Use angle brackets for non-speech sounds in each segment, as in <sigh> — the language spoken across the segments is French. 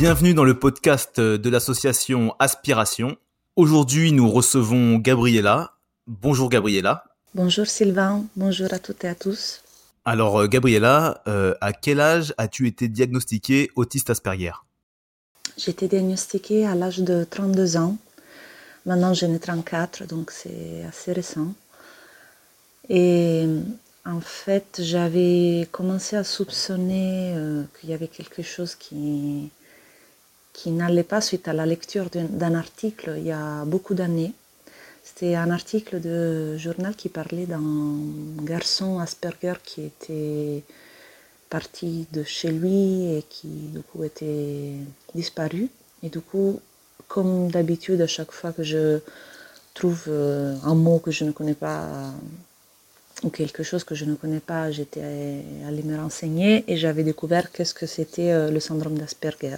Bienvenue dans le podcast de l'association Aspiration. Aujourd'hui, nous recevons Gabriella. Bonjour Gabriella. Bonjour Sylvain, bonjour à toutes et à tous. Alors Gabriella, euh, à quel âge as-tu été diagnostiquée autiste Asperger J'ai été diagnostiquée à l'âge de 32 ans. Maintenant j'en ai 34, donc c'est assez récent. Et en fait, j'avais commencé à soupçonner euh, qu'il y avait quelque chose qui, qui n'allait pas suite à la lecture d'un article il y a beaucoup d'années. C'était un article de journal qui parlait d'un garçon Asperger qui était parti de chez lui et qui du coup était disparu. Et du coup, comme d'habitude, à chaque fois que je trouve euh, un mot que je ne connais pas ou quelque chose que je ne connais pas, j'étais allée me renseigner et j'avais découvert qu'est-ce que c'était euh, le syndrome d'Asperger.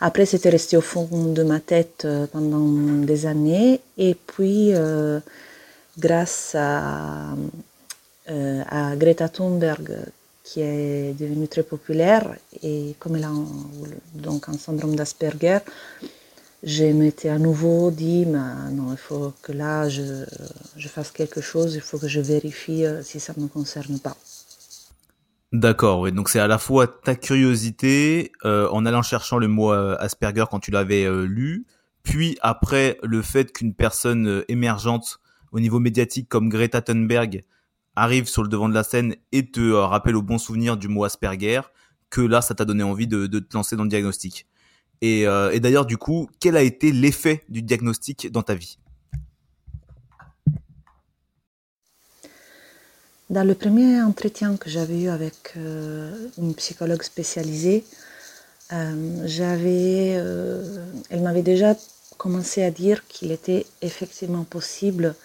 Après, c'était resté au fond de ma tête euh, pendant des années. Et puis, euh, grâce à, euh, à, Greta Thunberg, qui est devenue très populaire, et comme elle a un, donc un syndrome d'Asperger, je m'étais à nouveau dit, non, il faut que là, je, je, fasse quelque chose, il faut que je vérifie si ça ne me concerne pas. D'accord, oui. Donc c'est à la fois ta curiosité euh, en allant cherchant le mot euh, Asperger quand tu l'avais euh, lu, puis après le fait qu'une personne émergente au niveau médiatique comme Greta Thunberg arrive sur le devant de la scène et te rappelle au bon souvenir du mot Asperger, que là ça t'a donné envie de, te lancer dans le diagnostic. Et d'ailleurs du coup, quel a été l'effet du diagnostic dans ta vie? Dans le premier entretien que j'avais eu avec euh, une psychologue spécialisée, euh, j'avais, euh, elle m'avait déjà commencé à dire qu'il était effectivement possible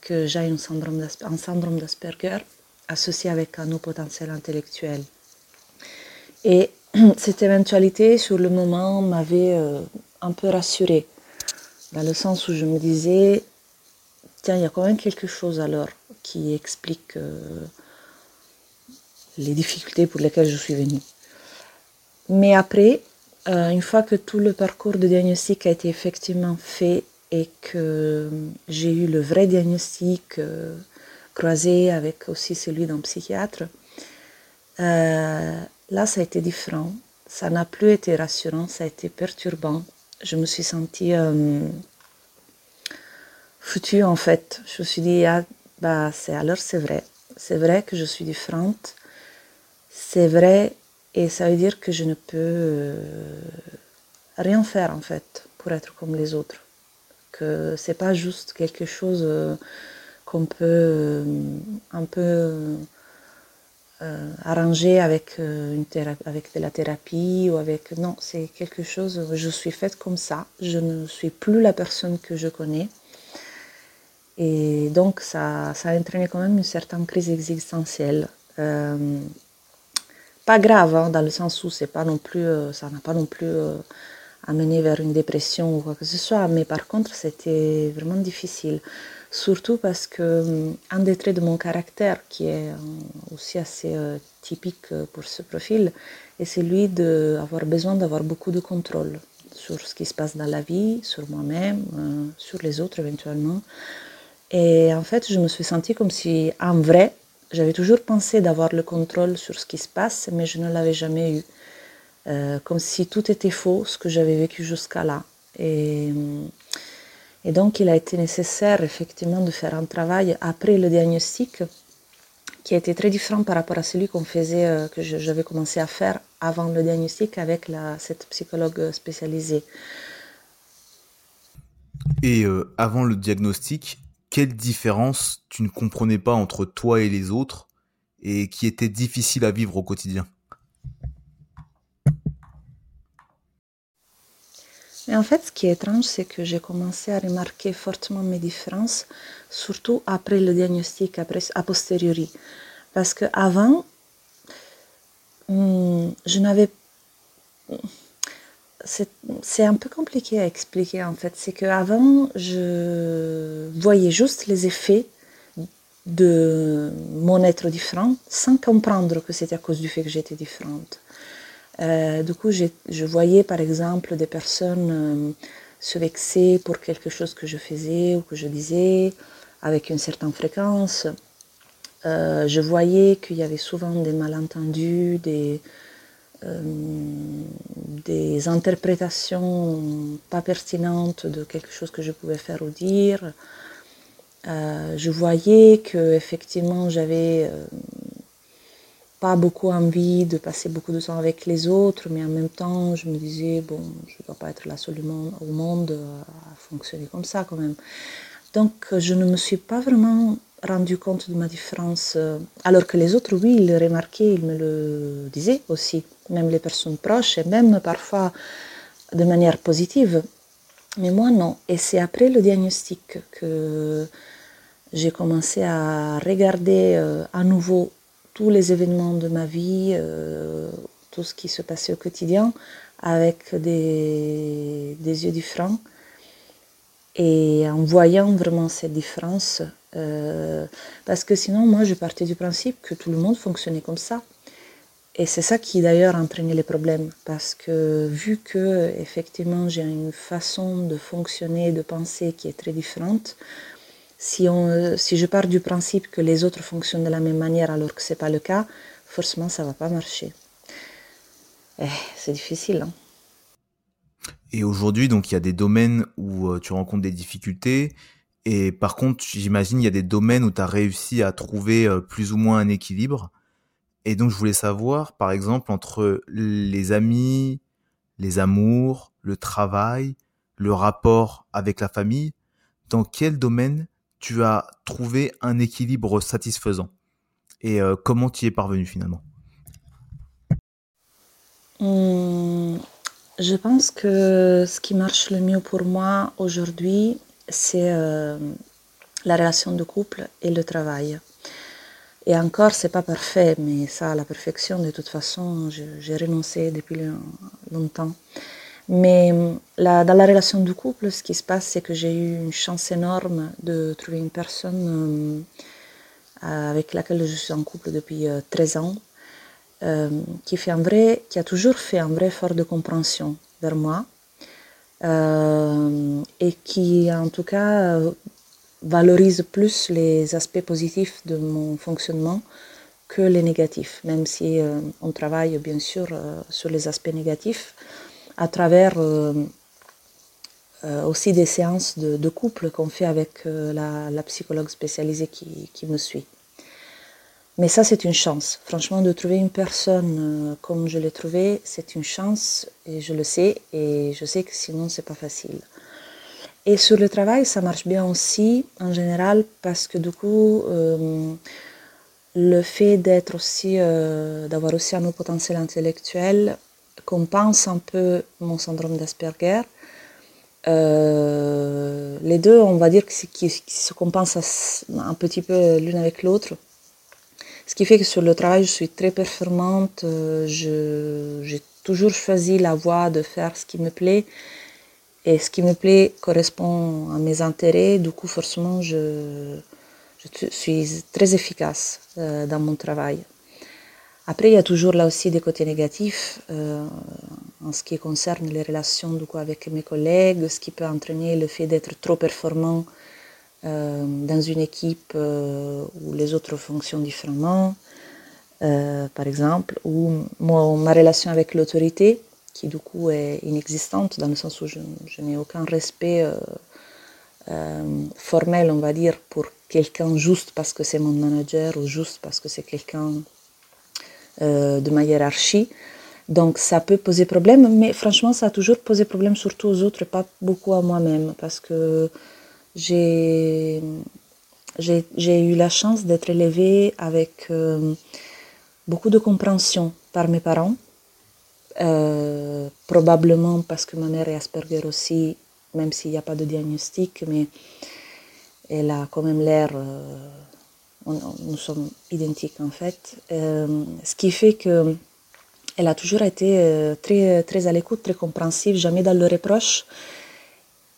que j'aie un syndrome d'Asperger associé avec un haut potentiel intellectuel. Et <clears throat> cette éventualité, sur le moment, m'avait un peu rassurée, dans le sens où je me disais, tiens, il y a quand même quelque chose alors qui explique euh, les difficultés pour lesquelles je suis venue. Mais après, euh, une fois que tout le parcours de diagnostic a été effectivement fait et que j'ai eu le vrai diagnostic euh, croisé avec aussi celui d'un psychiatre, là ça a été différent. Ça n'a plus été rassurant, ça a été perturbant. Je me suis sentie foutue en fait. Je me suis dit, ah, bah, alors c'est vrai. C'est vrai que je suis différente. C'est vrai et ça veut dire que je ne peux euh, rien faire en fait pour être comme les autres. Que c'est pas juste quelque chose euh, qu'on peut euh, un peu arranger avec, avec de la thérapie ou avec... Non, c'est quelque chose, je suis faite comme ça. Je ne suis plus la personne que je connais. Et donc, ça, ça a entraîné quand même une certaine crise existentielle. Euh, pas grave, hein, dans le sens où pas non plus, euh, ça n'a pas non plus euh, amené vers une dépression ou quoi que ce soit, mais par contre, c'était vraiment difficile. Surtout parce que un des traits de mon caractère, qui est aussi assez typique pour ce profil, est celui d'avoir besoin d'avoir beaucoup de contrôle sur ce qui se passe dans la vie, sur moi-même, sur les autres éventuellement. Et en fait, je me suis sentie comme si, en vrai, j'avais toujours pensé d'avoir le contrôle sur ce qui se passe, mais je ne l'avais jamais eu. Euh, comme si tout était faux, ce que j'avais vécu jusqu'à là. Et, et, donc, il a été nécessaire, effectivement, de faire un travail après le diagnostic qui a été très différent par rapport à celui qu'on faisait, euh, que j'avais commencé à faire avant le diagnostic avec cette psychologue spécialisée. Et euh, avant le diagnostic, quelle différence tu ne comprenais pas entre toi et les autres et qui était difficile à vivre au quotidien? Mais en fait, ce qui est étrange, c'est que j'ai commencé à remarquer fortement mes différences, surtout après le diagnostic, après, a posteriori. Parce qu'avant, hmm, je n'avais c'est un peu compliqué à expliquer en fait. C'est qu'avant, je voyais juste les effets de mon être différent sans comprendre que c'était à cause du fait que j'étais différente. du coup, je voyais par exemple des personnes se vexer pour quelque chose que je faisais ou que je disais avec une certaine fréquence. je voyais qu'il y avait souvent des malentendus, des, des interprétations pas pertinentes de quelque chose que je pouvais faire ou dire. Euh, je voyais que effectivement j'avais euh, pas beaucoup envie de passer beaucoup de temps avec les autres, mais en même temps je me disais bon, je ne dois pas être la seule au monde à fonctionner comme ça quand même. Donc je ne me suis pas vraiment rendu compte de ma différence, euh, alors que les autres, oui, ils le remarquaient, ils me le disaient aussi, même les personnes proches, et même parfois de manière positive. Mais moi, non. Et c'est après le diagnostic que j'ai commencé à regarder euh, à nouveau tous les événements de ma vie, euh, tout ce qui se passait au quotidien, avec des, des yeux différents. Et en voyant vraiment cette différence, euh, parce que sinon, moi, je partais du principe que tout le monde fonctionnait comme ça. Et c'est ça qui d'ailleurs entraînait les problèmes, parce que vu que effectivement j'ai une façon de fonctionner, de penser qui est très différente, si, on, si je pars du principe que les autres fonctionnent de la même manière alors que ce n'est pas le cas, forcément ça ne va pas marcher. Eh, c'est difficile. Hein et aujourd'hui, donc il y a des domaines où euh, tu rencontres des difficultés et par contre, j'imagine, il y a des domaines où tu as réussi à trouver euh, plus ou moins un équilibre. Et donc, je voulais savoir, par exemple, entre les amis, les amours, le travail, le rapport avec la famille, dans quel domaine tu as trouvé un équilibre satisfaisant? Et euh, comment tu y es parvenu finalement? Mmh, Je pense que ce qui marche le mieux pour moi aujourd'hui, c'est euh, la relation de couple et le travail. Et encore, c'est pas parfait, mais ça, la perfection, de toute façon, j'ai renoncé depuis longtemps. Mais dans la relation de couple, ce qui se passe, c'est que j'ai eu une chance énorme de trouver une personne euh, avec laquelle je suis en couple depuis 13 euh, ans, qui, fait un vrai, qui a toujours fait un vrai effort de compréhension vers moi, euh, et qui en tout cas valorise plus les aspects positifs de mon fonctionnement que les négatifs, même si euh, on travaille bien sûr euh, sur les aspects négatifs à travers aussi des séances de, couple qu'on fait avec la, psychologue spécialisée qui, qui me suit. Mais ça, c'est une chance. Franchement, de trouver une personne euh, comme je l'ai trouvé, c'est une chance et je le sais. Et je sais que sinon, c'est pas facile. Et sur le travail, ça marche bien aussi en général parce que du coup, euh, le fait d'être aussi, euh, d'avoir aussi un haut potentiel intellectuel compense un peu mon syndrome d'Asperger. les deux, on va dire qu'ils se compensent un petit peu l'une avec l'autre ce qui fait que sur le travail, je suis très performante. Euh, j'ai toujours choisi la voie de faire ce qui me plaît. Et ce qui me plaît correspond à mes intérêts. Du coup, forcément, je, suis très efficace euh, dans mon travail. Après, il y a toujours là aussi des côtés négatifs euh, en ce qui concerne les relations du coup, avec mes collègues, ce qui peut entraîner le fait d'être trop performant dans une équipe euh, où les autres fonctionnent différemment, euh, par exemple, ou ma relation avec l'autorité, qui du coup est inexistante dans le sens où je, n'ai aucun respect formel, on va dire, pour quelqu'un juste parce que c'est mon manager ou juste parce que c'est quelqu'un de ma hiérarchie. Donc ça peut poser problème, mais franchement ça a toujours posé problème surtout aux autres pas beaucoup à moi-même parce que j'ai eu la chance d'être élevée avec euh, beaucoup de compréhension par mes parents, euh, probablement parce que ma mère est Asperger aussi, même s'il n'y a pas de diagnostic, mais elle a quand même l'air, euh, nous sommes identiques en fait, ce qui fait que elle a toujours été très, très à l'écoute, très compréhensive, jamais dans le reproche.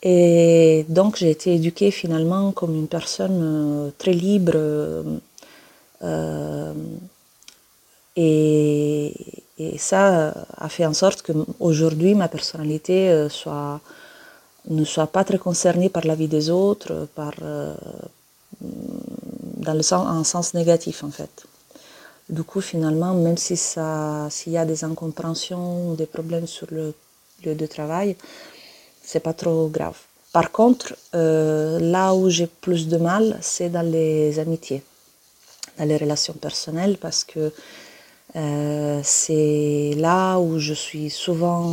Et donc j'ai été éduquée finalement comme une personne euh, très libre euh, et, Et ça a fait en sorte qu'aujourd'hui, ma personnalité ne soit pas très concernée par la vie des autres, dans le sens, en sens négatif en fait. Du coup, finalement, même si s'il y a des incompréhensions des problèmes sur le lieu de travail, c'est pas trop grave. Par contre, euh, là où j'ai plus de mal, c'est dans les amitiés, dans les relations personnelles, parce que euh, c'est là où je suis souvent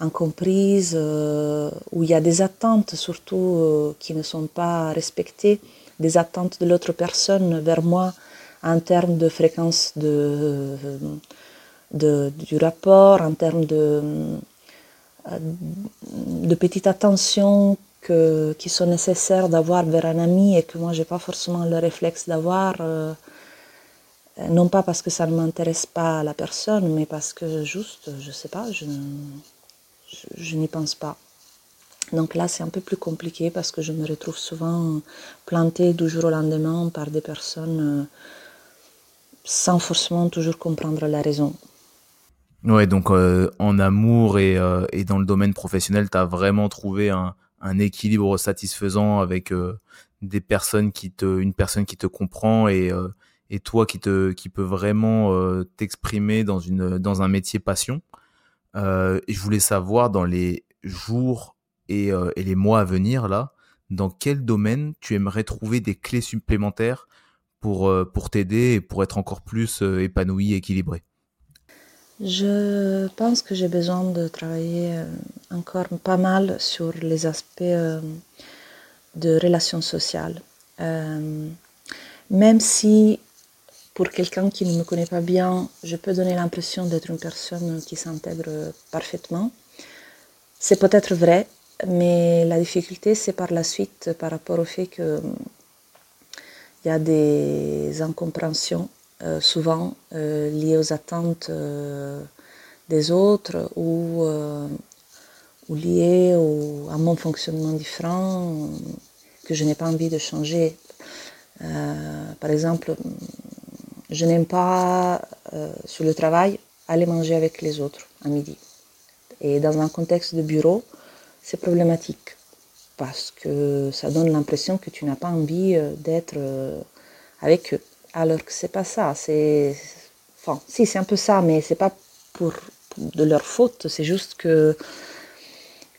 incomprise, euh, où il y a des attentes surtout qui ne sont pas respectées, des attentes de l'autre personne vers moi en termes de fréquence de, de, du rapport, en termes de, de petites attentions que, qui sont nécessaires d'avoir vers un ami et que moi j'ai pas forcément le réflexe d'avoir, euh, non pas parce que ça ne m'intéresse pas à la personne, mais parce que juste, je sais pas, je, je, je n'y pense pas. Donc là, c'est un peu plus compliqué parce que je me retrouve souvent plantée du jour au lendemain par des personnes euh, sans forcément toujours comprendre la raison. Ouais, donc euh, en amour et, euh, et, dans le domaine professionnel, tu as vraiment trouvé un, un, équilibre satisfaisant avec euh, des personnes qui te, une personne qui te comprend et, et toi qui te, qui peut vraiment t'exprimer dans une, dans un métier passion. et je voulais savoir dans les jours et, et les mois à venir là, dans quel domaine tu aimerais trouver des clés supplémentaires pour, pour t'aider et pour être encore plus épanoui, équilibré? Je pense que j'ai besoin de travailler euh, encore pas mal sur les aspects euh, de relations sociales. Euh, même si pour quelqu'un qui ne me connaît pas bien, je peux donner l'impression d'être une personne qui s'intègre parfaitement. C'est peut-être vrai, mais la difficulté, c'est par la suite par rapport au fait qu'il y a des incompréhensions euh, souvent euh, liées aux attentes euh, des autres ou, ou liées à mon fonctionnement différent que je n'ai pas envie de changer. par exemple, je n'aime pas sur le travail aller manger avec les autres à midi. Et dans un contexte de bureau, c'est problématique parce que ça donne l'impression que tu n'as pas envie d'être avec eux alors que c'est pas ça. C'est, enfin, si c'est un peu ça, mais c'est pas pour, de leur faute. C'est juste que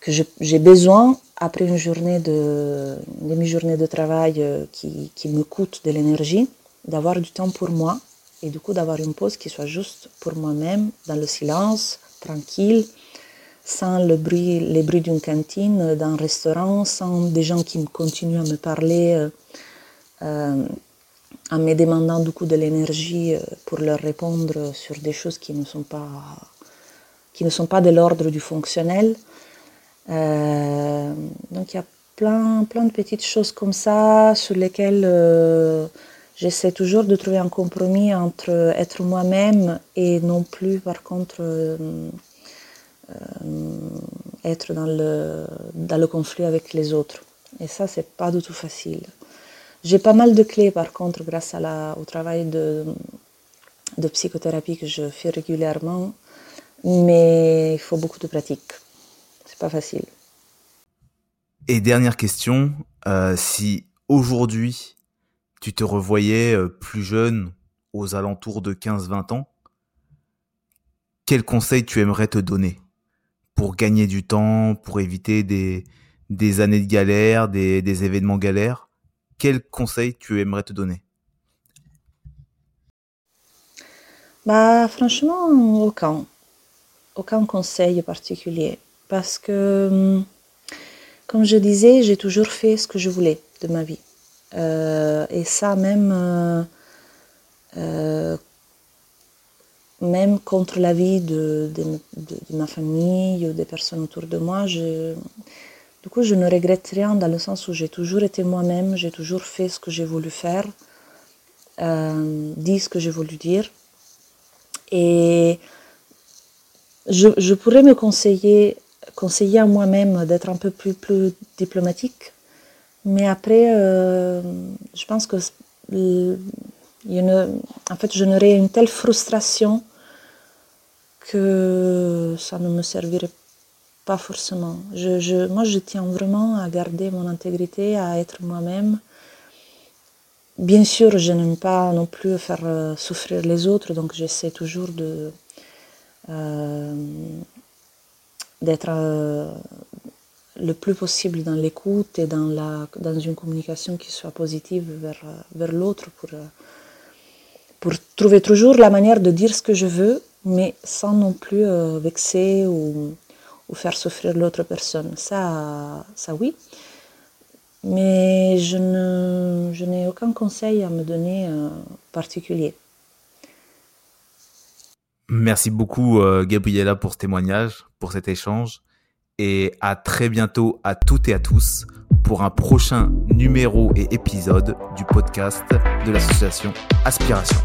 que j'ai besoin après une journée de demi-journée de travail euh, qui, me coûte de l'énergie, d'avoir du temps pour moi et du coup d'avoir une pause qui soit juste pour moi-même, dans le silence, tranquille, sans le bruit, les bruits d'une cantine, d'un restaurant, sans des gens qui continuent à me parler. Euh, euh, en me demandant du coup de l'énergie euh, pour leur répondre sur des choses qui ne sont pas, qui ne sont pas de l'ordre du fonctionnel. Euh, donc il y a plein, plein de petites choses comme ça sur lesquelles euh, j'essaie toujours de trouver un compromis entre être moi-même et non plus par contre être dans le, dans le conflit avec les autres. Et ça, c'est pas du tout facile. J'ai pas mal de clés par contre grâce à la, au travail de, psychothérapie que je fais régulièrement, mais il faut beaucoup de pratique. C'est pas facile. Et dernière question, euh, si aujourd'hui tu te revoyais euh, plus jeune, aux alentours de 15-20 ans, quel conseil tu aimerais te donner pour gagner du temps, pour éviter des, des années de galère, des, des événements galères? Quel conseil tu aimerais te donner? Bah franchement aucun. Aucun conseil particulier. Parce que, hum, comme je disais, j'ai toujours fait ce que je voulais de ma vie. Euh, et ça même, euh, euh, même contre la vie de, de, ma famille ou des personnes autour de moi, je, du coup, je ne regrette rien dans le sens où j'ai toujours été moi-même, j'ai toujours fait ce que j'ai voulu faire, euh, dit ce que j'ai voulu dire. Et je, pourrais me conseiller, conseiller à moi-même d'être un peu plus, plus diplomatique, mais après, euh, je pense que en fait, je n'aurais une telle frustration que ça ne me servirait pas forcément. Je, moi, je tiens vraiment à garder mon intégrité, à être moi-même. Bien sûr, je n'aime pas non plus faire euh, souffrir les autres, donc j'essaie toujours de euh, d'être euh, le plus possible dans l'écoute et dans, la, dans une communication qui soit positive vers, vers l'autre pour, pour trouver toujours la manière de dire ce que je veux, mais sans non plus vexer ou, ou faire souffrir l'autre personne. Ça, ça oui. Mais je, ne, je n'ai aucun conseil à me donner euh, particulier. Merci beaucoup, euh, Gabriella, pour ce témoignage, pour cet échange. Et à très bientôt à toutes et à tous pour un prochain numéro et épisode du podcast de l'association Aspiration.